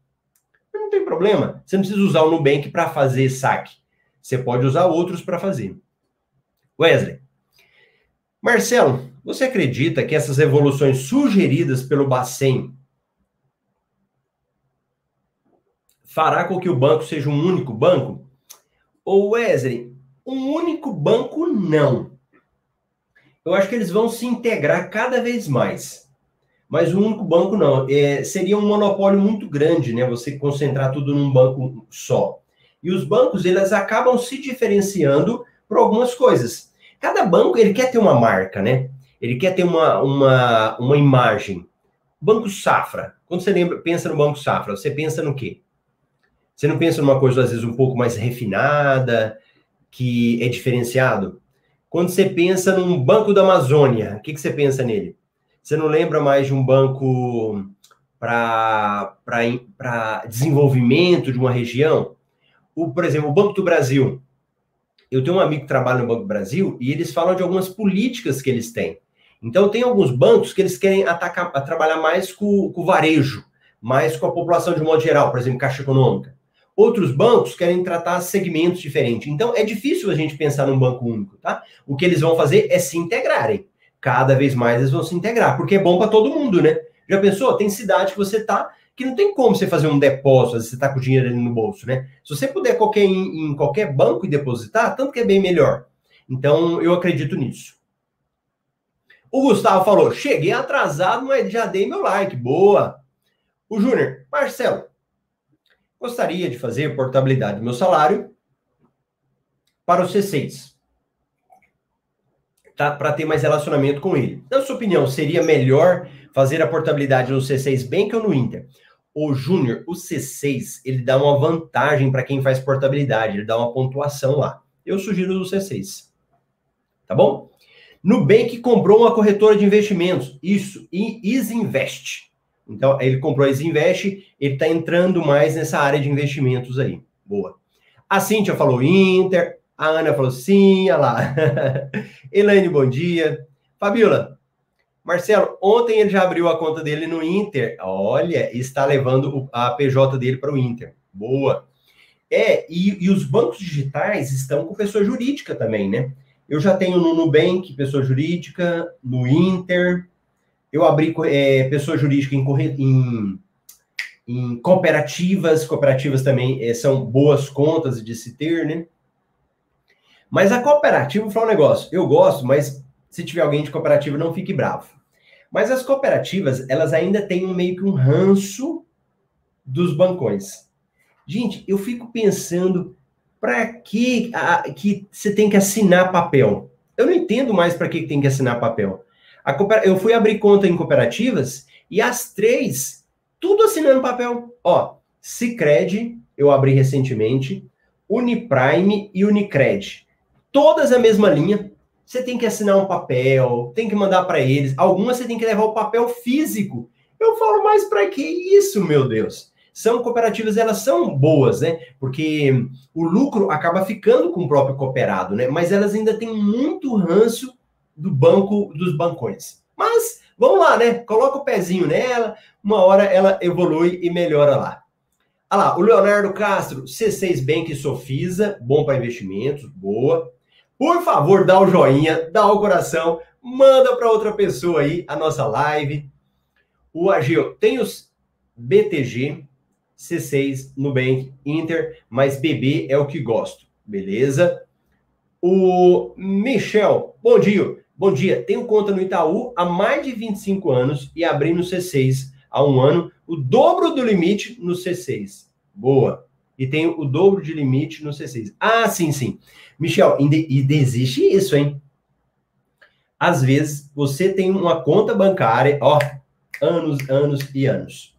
Não tem problema. Você não precisa usar o Nubank para fazer saque. Você pode usar outros para fazer. Wesley. Marcelo, você acredita que essas evoluções sugeridas pelo Bacen fará com que o banco seja um único banco? Ou Wesley, um único banco não. Eu acho que eles vão se integrar cada vez mais. Mas um único banco não. É, seria um monopólio muito grande, né? Você concentrar tudo num banco só. E os bancos, eles acabam se diferenciando por algumas coisas. Cada banco, ele quer ter uma marca, né? Ele quer ter uma, uma, uma imagem. Banco Safra. Quando você lembra, pensa no Banco Safra, você pensa no quê? Você não pensa numa coisa, às vezes, um pouco mais refinada, que é diferenciado? Quando você pensa num Banco da Amazônia, o que, que você pensa nele? Você não lembra mais de um banco para desenvolvimento de uma região? O, por exemplo, o Banco do Brasil. Eu tenho um amigo que trabalha no Banco do Brasil e eles falam de algumas políticas que eles têm. Então, tem alguns bancos que eles querem atacar, trabalhar mais com, com o varejo, mais com a população de modo geral, por exemplo, Caixa Econômica. Outros bancos querem tratar segmentos diferentes. Então, é difícil a gente pensar num banco único, tá? O que eles vão fazer é se integrarem. Cada vez mais eles vão se integrar, porque é bom para todo mundo, né? Já pensou? Tem cidade que você tá que não tem como você fazer um depósito, você tá com o dinheiro ali no bolso, né? Se você puder qualquer, em, em qualquer banco e depositar, tanto que é bem melhor. Então, eu acredito nisso. O Gustavo falou: cheguei atrasado, mas já dei meu like. Boa. O Júnior, Marcelo, Gostaria de fazer portabilidade do meu salário para o C6. Tá? Para ter mais relacionamento com ele. Na sua opinião, seria melhor fazer a portabilidade no C6 Bank ou no Inter? O Júnior, o C6, ele dá uma vantagem para quem faz portabilidade, ele dá uma pontuação lá. Eu sugiro o C6. Tá bom? Nubank comprou uma corretora de investimentos. Isso, e Isinvest. Então, ele comprou a Invest, ele está entrando mais nessa área de investimentos aí. Boa. A Cíntia falou Inter, a Ana falou sim, olha lá. Elaine, bom dia. Fabiola, Marcelo, ontem ele já abriu a conta dele no Inter. Olha, está levando a PJ dele para o Inter. Boa. É, e, e, os bancos digitais estão com pessoa jurídica também, né? Eu já tenho no Nubank, pessoa jurídica, no Inter, eu abri é, pessoa jurídica em, em, em, cooperativas, cooperativas também é, são boas contas de se ter, né? Mas a cooperativa, falar um negócio, eu gosto, mas se tiver alguém de cooperativa, não fique bravo. Mas as cooperativas, elas ainda têm um, meio que um ranço dos bancões. Gente, eu fico pensando, para que, que você tem que assinar papel? Eu não entendo mais para que tem que assinar papel. Eu fui abrir conta em cooperativas e as três, tudo assinando papel. Ó, Cicred, eu abri recentemente, Uniprime e Unicred. Todas a mesma linha. Você tem que assinar um papel, tem que mandar para eles. Algumas você tem que levar o papel físico. Eu falo, mas para que isso, meu Deus? São cooperativas, elas são boas, né? Porque o lucro acaba ficando com o próprio cooperado, né? Mas elas ainda têm muito ranço do banco dos bancões. Mas vamos lá, né? Coloca o pezinho nela, uma hora ela evolui e melhora lá. Olha lá, o Leonardo Castro, C6 Bank Sofisa, bom para investimentos, boa. Por favor, dá o joinha, dá o coração, manda para outra pessoa aí a nossa live. O Agil, tem os BTG, C6, Nubank, Inter, mas BB é o que gosto, beleza? O Michel, bom dia. Bom dia, tenho conta no Itaú há mais de 25 anos e abri no C6 há um ano, o dobro do limite no C6. Boa. E tenho o dobro de limite no C6. Ah, sim, sim. Michel, e existe isso, hein? Às vezes, você tem uma conta bancária, ó, anos, anos e anos.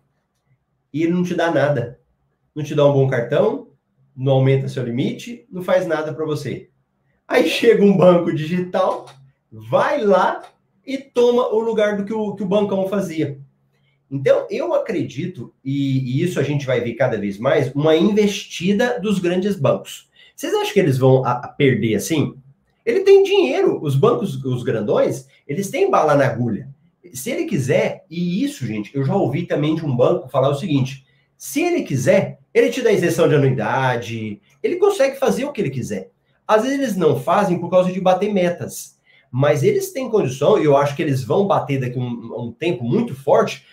E não te dá nada. Não te dá um bom cartão, não aumenta seu limite, não faz nada para você. Aí chega um banco digital, vai lá e toma o lugar do que o, que o bancão fazia. Então, eu acredito, e, e, isso a gente vai ver cada vez mais, uma investida dos grandes bancos. Vocês acham que eles vão a, a perder assim? Ele tem dinheiro, os bancos, os grandões, eles têm bala na agulha. Se ele quiser, e isso, gente, eu já ouvi também de um banco falar o seguinte: se ele quiser, ele te dá isenção de anuidade, ele consegue fazer o que ele quiser. Às vezes eles não fazem por causa de bater metas, mas eles têm condição, e eu acho que eles vão bater daqui um, um tempo muito forte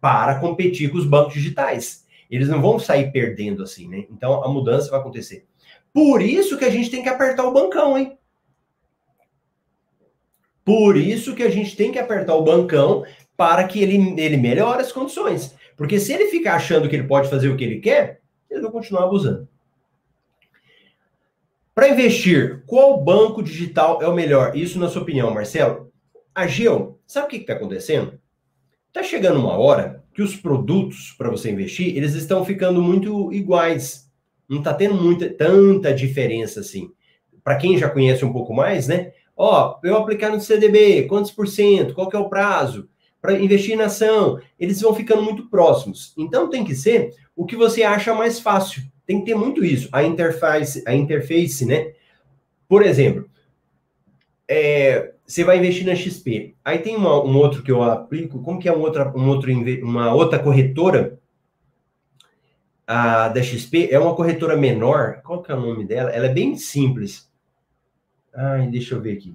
para competir com os bancos digitais. Eles não vão sair perdendo assim, né? Então a mudança vai acontecer. Por isso que a gente tem que apertar o bancão, hein? Por isso que a gente tem que apertar o bancão para que ele, ele melhore as condições. Porque se ele ficar achando que ele pode fazer o que ele quer, ele vai continuar abusando. Para investir, qual banco digital é o melhor? Isso na sua opinião, Marcelo? A Geo, sabe o que está acontecendo? Está chegando uma hora que os produtos para você investir, eles estão ficando muito iguais. Não está tendo muita, tanta diferença assim. Para quem já conhece um pouco mais, né? Ó, eu aplicar no CDB, quantos por cento? Qual que é o prazo? Para investir na ação, eles vão ficando muito próximos. Então tem que ser o que você acha mais fácil. Tem que ter muito isso. A interface, a interface, né? Por exemplo, é, você vai investir na XP. Aí tem uma, um outro que eu aplico, como que é um outra, um outro, uma outra corretora a da XP? É uma corretora menor. Qual que é o nome dela? Ela é bem simples. Ai, deixa eu ver aqui.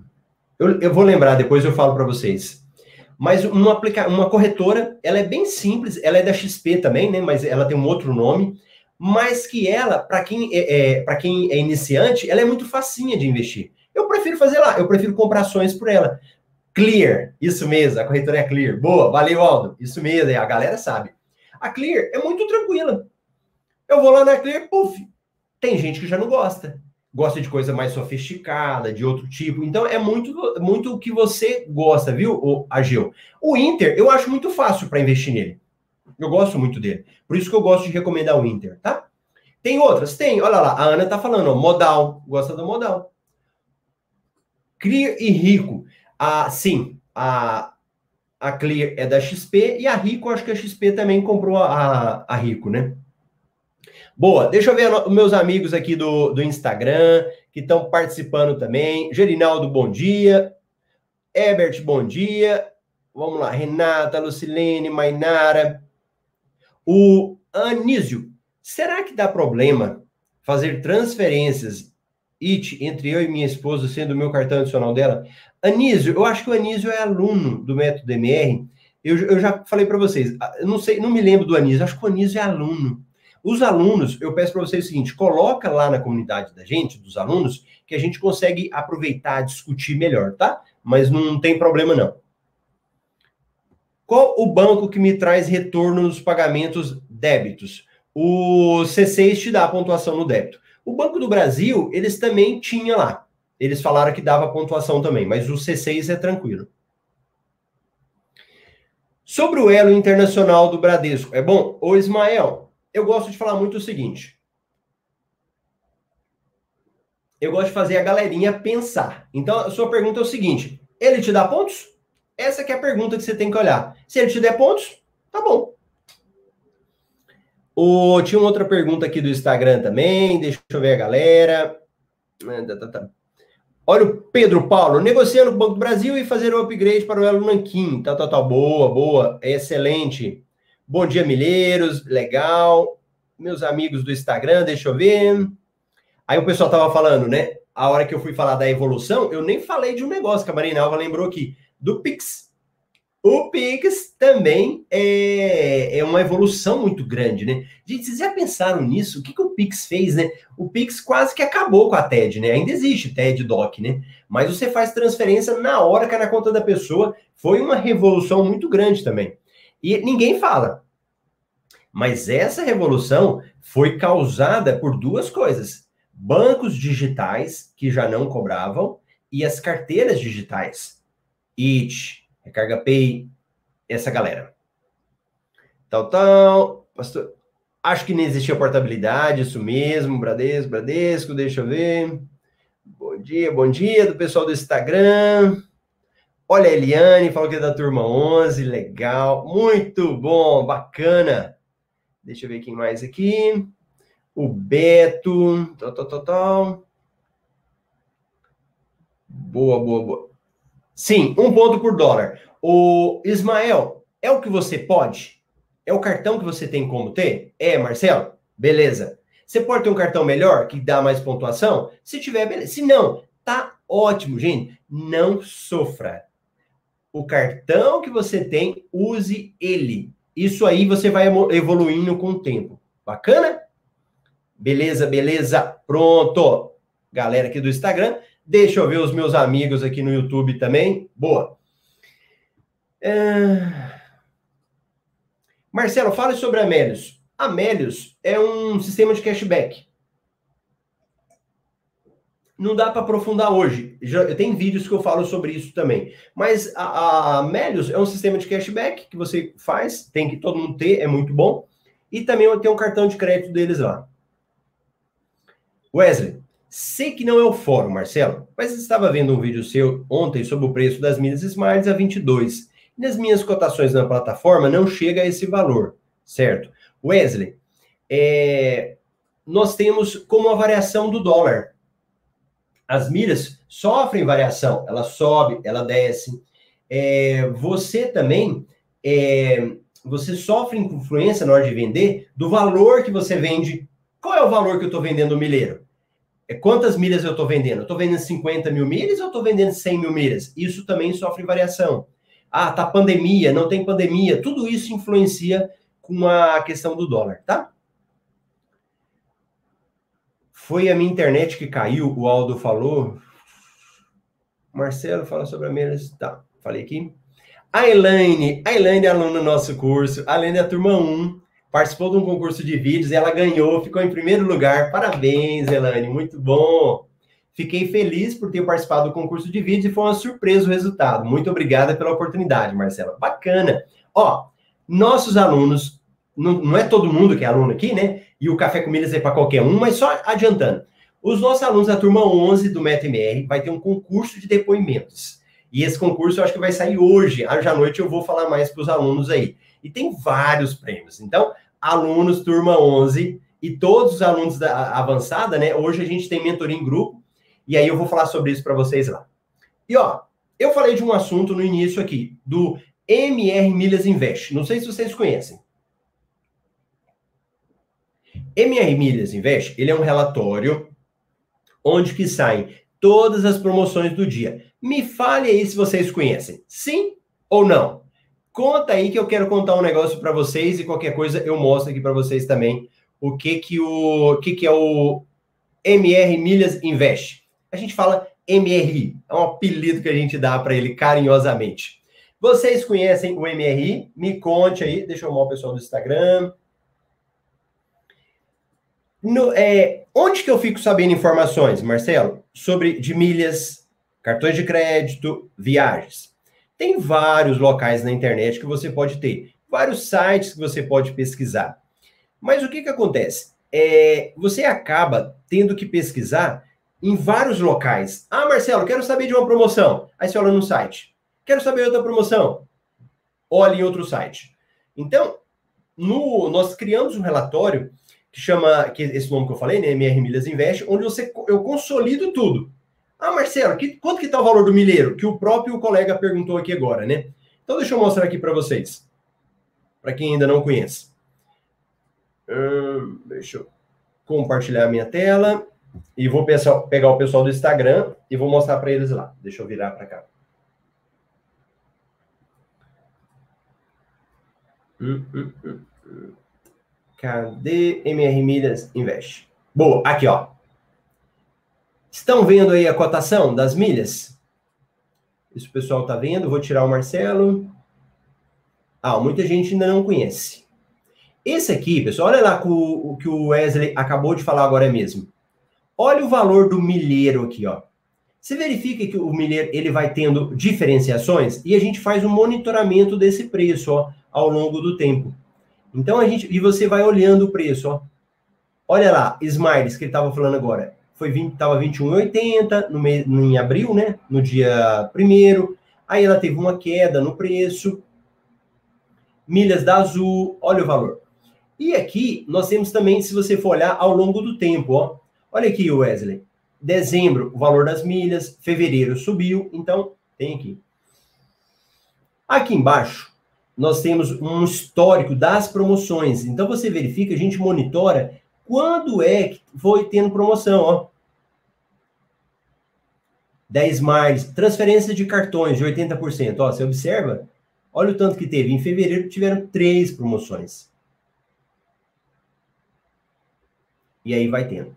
Eu, eu vou lembrar, depois eu falo para vocês. Mas uma, aplica uma corretora, ela é bem simples, ela é da XP também, né? Mas ela tem um outro nome. Mas que ela, para quem é, é quem é iniciante, ela é muito facinha de investir. Eu prefiro fazer lá, eu prefiro comprar ações por ela. Clear, isso mesmo, a corretora é Clear. Boa, valeu, Aldo. Isso mesmo, a galera sabe. A Clear é muito tranquila. Eu vou lá na Clear, puf. Tem gente que já não gosta gosta de coisa mais sofisticada, de outro tipo. Então é muito muito o que você gosta, viu, Ageu? O Inter, eu acho muito fácil para investir nele. Eu gosto muito dele. Por isso que eu gosto de recomendar o Inter, tá? Tem outras? Tem. Olha lá, a Ana tá falando, ó, modal. Gosta do modal. Clear e Rico. Ah, sim, a, a Clear é da XP e a Rico, acho que a XP também comprou a, a Rico, né? Boa, deixa eu ver os meus amigos aqui do, do Instagram, que estão participando também. Gerinaldo, bom dia. Ebert, bom dia. Vamos lá, Renata, Lucilene, Mainara. O Anísio, será que dá problema fazer transferências IT entre eu e minha esposa, sendo o meu cartão adicional dela? Anísio, eu acho que o Anísio é aluno do método MR. Eu, eu já falei para vocês, eu não sei, não me lembro do Anísio, acho que o Anísio é aluno. Os alunos, eu peço para vocês o seguinte: coloca lá na comunidade da gente, dos alunos, que a gente consegue aproveitar, discutir melhor, tá? Mas não tem problema não. Qual o banco que me traz retorno nos pagamentos débitos? O C6 te dá a pontuação no débito. O Banco do Brasil, eles também tinham lá. Eles falaram que dava pontuação também, mas o C6 é tranquilo. Sobre o elo internacional do Bradesco, é bom? Ô Ismael, eu gosto de falar muito o seguinte. Eu gosto de fazer a galerinha pensar. Então, a sua pergunta é o seguinte: ele te dá pontos? Essa é a pergunta que você tem que olhar. Se ele te der pontos, tá bom. O, tinha uma outra pergunta aqui do Instagram também. Deixa eu ver a galera. Tá, tá, tá. Olha o Pedro Paulo, negociando com o Banco do Brasil e fazer o upgrade para o Elo Nanquim. Tá, tá, tá. Boa, boa. Excelente. Bom dia, milheiros. Legal. Meus amigos do Instagram, deixa eu ver. Aí o pessoal tava falando, né? A hora que eu fui falar da evolução, eu nem falei de um negócio que a Marina Alva lembrou aqui, do Pix. O Pix também é, é uma evolução muito grande, né? Gente, vocês já pensaram nisso? O que, que o Pix fez, né? O Pix quase que acabou com a TED, né? Ainda existe TED Doc, né? Mas você faz transferência na hora que é na conta da pessoa. Foi uma revolução muito grande também. E ninguém fala. Mas essa revolução foi causada por duas coisas: bancos digitais que já não cobravam e as carteiras digitais. It, Recarga Pay, essa galera. Tal, tal. Pastor, acho que não existia portabilidade, isso mesmo. Bradesco, Bradesco, deixa eu ver. Bom dia, bom dia do pessoal do Instagram. Olha a Eliane, falou que é da turma 11, legal, muito bom, bacana. Deixa eu ver quem mais aqui. O Beto, tal, tal, tal, tal. Boa, boa, boa. Sim, um ponto por dólar. O Ismael, é o que você pode? É o cartão que você tem como ter? É, Marcelo? Beleza. Você pode ter um cartão melhor que dá mais pontuação? Se tiver, beleza. Se não, tá ótimo, gente. Não sofra. O cartão que você tem, use ele. Isso aí você vai evoluindo com o tempo. Bacana? Beleza, beleza. Pronto. Galera aqui do Instagram, Deixa eu ver os meus amigos aqui no YouTube também. Boa. É... Marcelo, fale sobre Amélios. Amélios é um sistema de cashback. Não dá para aprofundar hoje. Já, tenho vídeos que eu falo sobre isso também. Mas a, a Amélios é um sistema de cashback que você faz, tem que todo mundo ter, é muito bom. E também tem um cartão de crédito deles lá. Wesley, Sei que não é o fórum, Marcelo, mas estava vendo um vídeo seu ontem sobre o preço das milhas Smiles a 22. E nas minhas cotações na plataforma não chega a esse valor, certo? Wesley, é, nós temos como a variação do dólar. As milhas sofrem variação, ela sobe, ela desce. É, você também, é, você sofre influência na hora de vender do valor que você vende. Qual é o valor que eu estou vendendo o milheiro? É quantas milhas eu estou vendendo? Estou vendendo 50 mil milhas ou estou vendendo 100 mil milhas? Isso também sofre variação. Ah, tá pandemia, não tem pandemia. Tudo isso influencia com a questão do dólar, tá? Foi a minha internet que caiu, o Aldo falou. Marcelo fala sobre a milhas. Tá, falei aqui. A Elaine, a Elaine é aluna do nosso curso, a Elaine é a turma 1 participou de um concurso de vídeos e ela ganhou, ficou em primeiro lugar. Parabéns, Elane, muito bom. Fiquei feliz por ter participado do concurso de vídeos e foi uma surpresa o resultado. Muito obrigada pela oportunidade, Marcela. Bacana. Ó, nossos alunos, não, não é todo mundo que é aluno aqui, né? E o Café com Milhas é para qualquer um, mas só adiantando. Os nossos alunos da turma 11 do MetaMR vai ter um concurso de depoimentos. E esse concurso eu acho que vai sair hoje. Hoje à noite eu vou falar mais para os alunos aí e tem vários prêmios. Então, alunos turma 11 e todos os alunos da avançada, né? Hoje a gente tem mentoria em grupo e aí eu vou falar sobre isso para vocês lá. E ó, eu falei de um assunto no início aqui, do MR Milhas Invest. Não sei se vocês conhecem. MR Milhas Invest, ele é um relatório onde que saem todas as promoções do dia. Me fale aí se vocês conhecem. Sim ou não? Conta aí que eu quero contar um negócio para vocês e qualquer coisa eu mostro aqui para vocês também o que que o, o que que é o MR Milhas Invest. A gente fala MRI, é um apelido que a gente dá para ele carinhosamente. Vocês conhecem o MRI? Me conte aí, deixa eu arrumar o pessoal do Instagram. No, é, onde que eu fico sabendo informações, Marcelo, sobre de milhas, cartões de crédito, viagens? Tem vários locais na internet que você pode ter, vários sites que você pode pesquisar. Mas o que, que acontece? É, você acaba tendo que pesquisar em vários locais. Ah, Marcelo, quero saber de uma promoção. Aí você olha no site. Quero saber outra promoção. Olha em outro site. Então, no, nós criamos um relatório que chama, que esse nome que eu falei, né, MR Milhas Invest, onde você, eu consolido tudo. Ah, Marcelo, que, quanto que está o valor do milheiro? Que o próprio colega perguntou aqui agora, né? Então, deixa eu mostrar aqui para vocês. Para quem ainda não conhece. Hum, deixa eu compartilhar a minha tela. E vou pensar, pegar o pessoal do Instagram e vou mostrar para eles lá. Deixa eu virar para cá. Hum, hum, hum, hum. Cadê MR Milhas Invest? Boa, aqui ó. Estão vendo aí a cotação das milhas? Isso o pessoal está vendo. Vou tirar o Marcelo. Ah, muita gente ainda não conhece. Esse aqui, pessoal, olha lá o, que o Wesley acabou de falar agora mesmo. Olha o valor do milheiro aqui, ó. Você verifica que o milheiro ele vai tendo diferenciações e a gente faz um monitoramento desse preço, ó, ao longo do tempo. Então a gente e você vai olhando o preço, ó. Olha lá, Smiles que ele estava falando agora foi 20, tava 21,80 no mês, em abril, né? No dia primeiro. Aí ela teve uma queda no preço. Milhas da Azul, olha o valor. E aqui nós temos também, se você for olhar ao longo do tempo, ó. Olha aqui, Wesley. Dezembro, o valor das milhas. Fevereiro subiu. Então, tem aqui. Aqui embaixo, nós temos um histórico das promoções. Então, você verifica, a gente monitora quando é que foi tendo promoção, ó. 10 mais, transferência de cartões de 80%. Ó, você observa? Olha o tanto que teve. Em fevereiro tiveram três promoções. E aí vai tendo.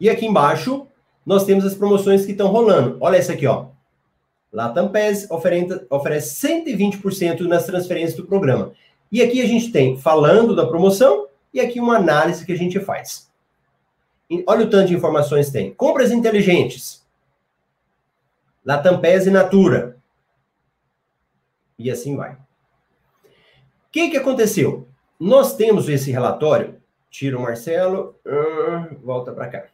E aqui embaixo, nós temos as promoções que estão rolando. Olha essa aqui, ó. Latam PES oferece, oferece 120% nas transferências do programa. E aqui a gente tem falando da promoção e aqui uma análise que a gente faz. Olha o tanto de informações tem. Compras inteligentes. Latam PES e Natura. E assim vai. O que, que aconteceu? Nós temos esse relatório. Tira o Marcelo, uh, volta para cá.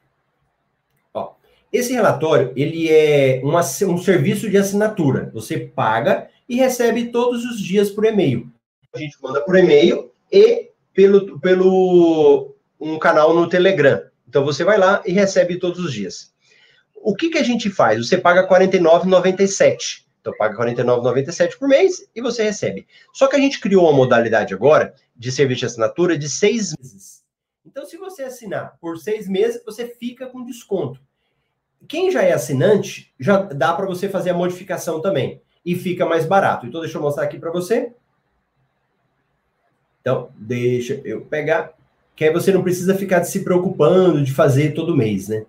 Ó, esse relatório ele é uma, um serviço de assinatura. Você paga e recebe todos os dias por e-mail. A gente manda por e-mail e pelo, pelo um canal no Telegram. Então você vai lá e recebe todos os dias. O que, que a gente faz? Você paga R$ 49,97. Então paga R$ 49,97 por mês e você recebe. Só que a gente criou uma modalidade agora de serviço de assinatura de seis meses. Então, se você assinar por seis meses, você fica com desconto. Quem já é assinante, já dá para você fazer a modificação também. E fica mais barato. Então, deixa eu mostrar aqui para você. Então, deixa eu pegar, que aí você não precisa ficar se preocupando de fazer todo mês, né?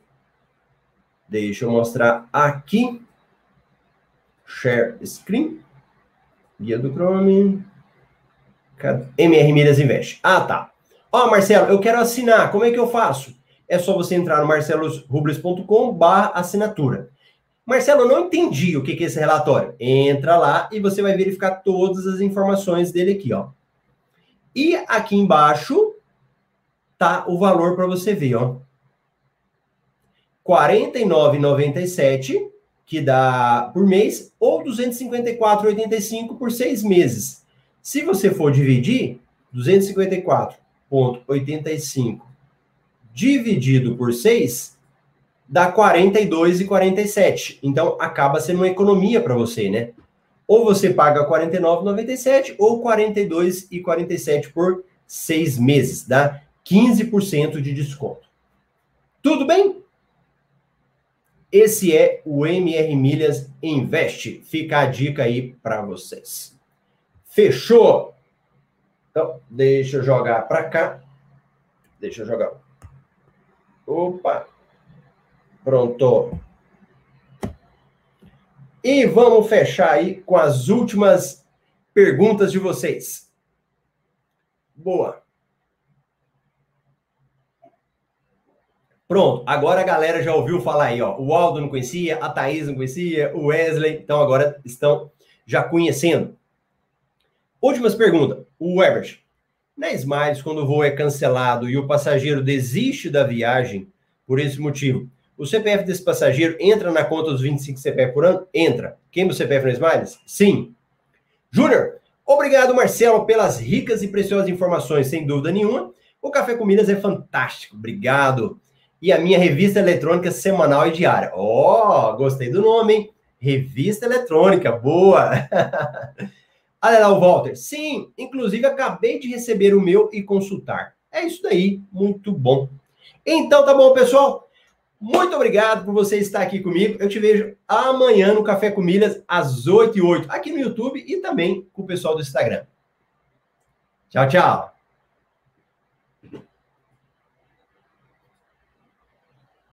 Deixa eu mostrar aqui. Share screen. Guia do Chrome. MR Milhas Invest. Ah, tá. Ó, oh, Marcelo, eu quero assinar. Como é que eu faço? É só você entrar no marcelosrubles.com barra assinatura. Marcelo, eu não entendi o que é esse relatório. Entra lá e você vai verificar todas as informações dele aqui, ó. E aqui embaixo tá o valor para você ver, ó. R$ 49,97, que dá por mês, ou R$ 254,85 por seis meses. Se você for dividir, 254,85 dividido por 6 dá 42,47. Então acaba sendo uma economia para você, né? Ou você paga R$ 49,97 ou R$ 42,47 por seis meses, dá 15% de desconto. Tudo bem? Esse é o MR Milhas Invest. Fica a dica aí para vocês. Fechou? Então, deixa eu jogar para cá. Deixa eu jogar. Opa. Pronto. E vamos fechar aí com as últimas perguntas de vocês. Boa. Pronto, agora a galera já ouviu falar aí, ó. O Aldo não conhecia, a Thaís não conhecia, o Wesley, então agora estão já conhecendo. Últimas perguntas. O Herbert. Na Smiles, quando o voo é cancelado e o passageiro desiste da viagem por esse motivo, o CPF desse passageiro entra na conta dos 25 CPF por ano? Entra. Queima o CPF no Smiles? Sim. Júnior, obrigado, Marcelo, pelas ricas e preciosas informações, sem dúvida nenhuma. O Café com Minas é fantástico. Obrigado. e a minha revista eletrônica semanal e diária. Ó, oh, gostei do nome, hein? Revista eletrônica, boa! Olha lá o Walter. Sim, inclusive acabei de receber o meu e consultar. É isso daí, muito bom. Então tá bom, pessoal. Muito obrigado por você estar aqui comigo. Eu te vejo amanhã no Café com Milhas, às 8 e 8, aqui no YouTube e também com o pessoal do Instagram. Tchau, tchau.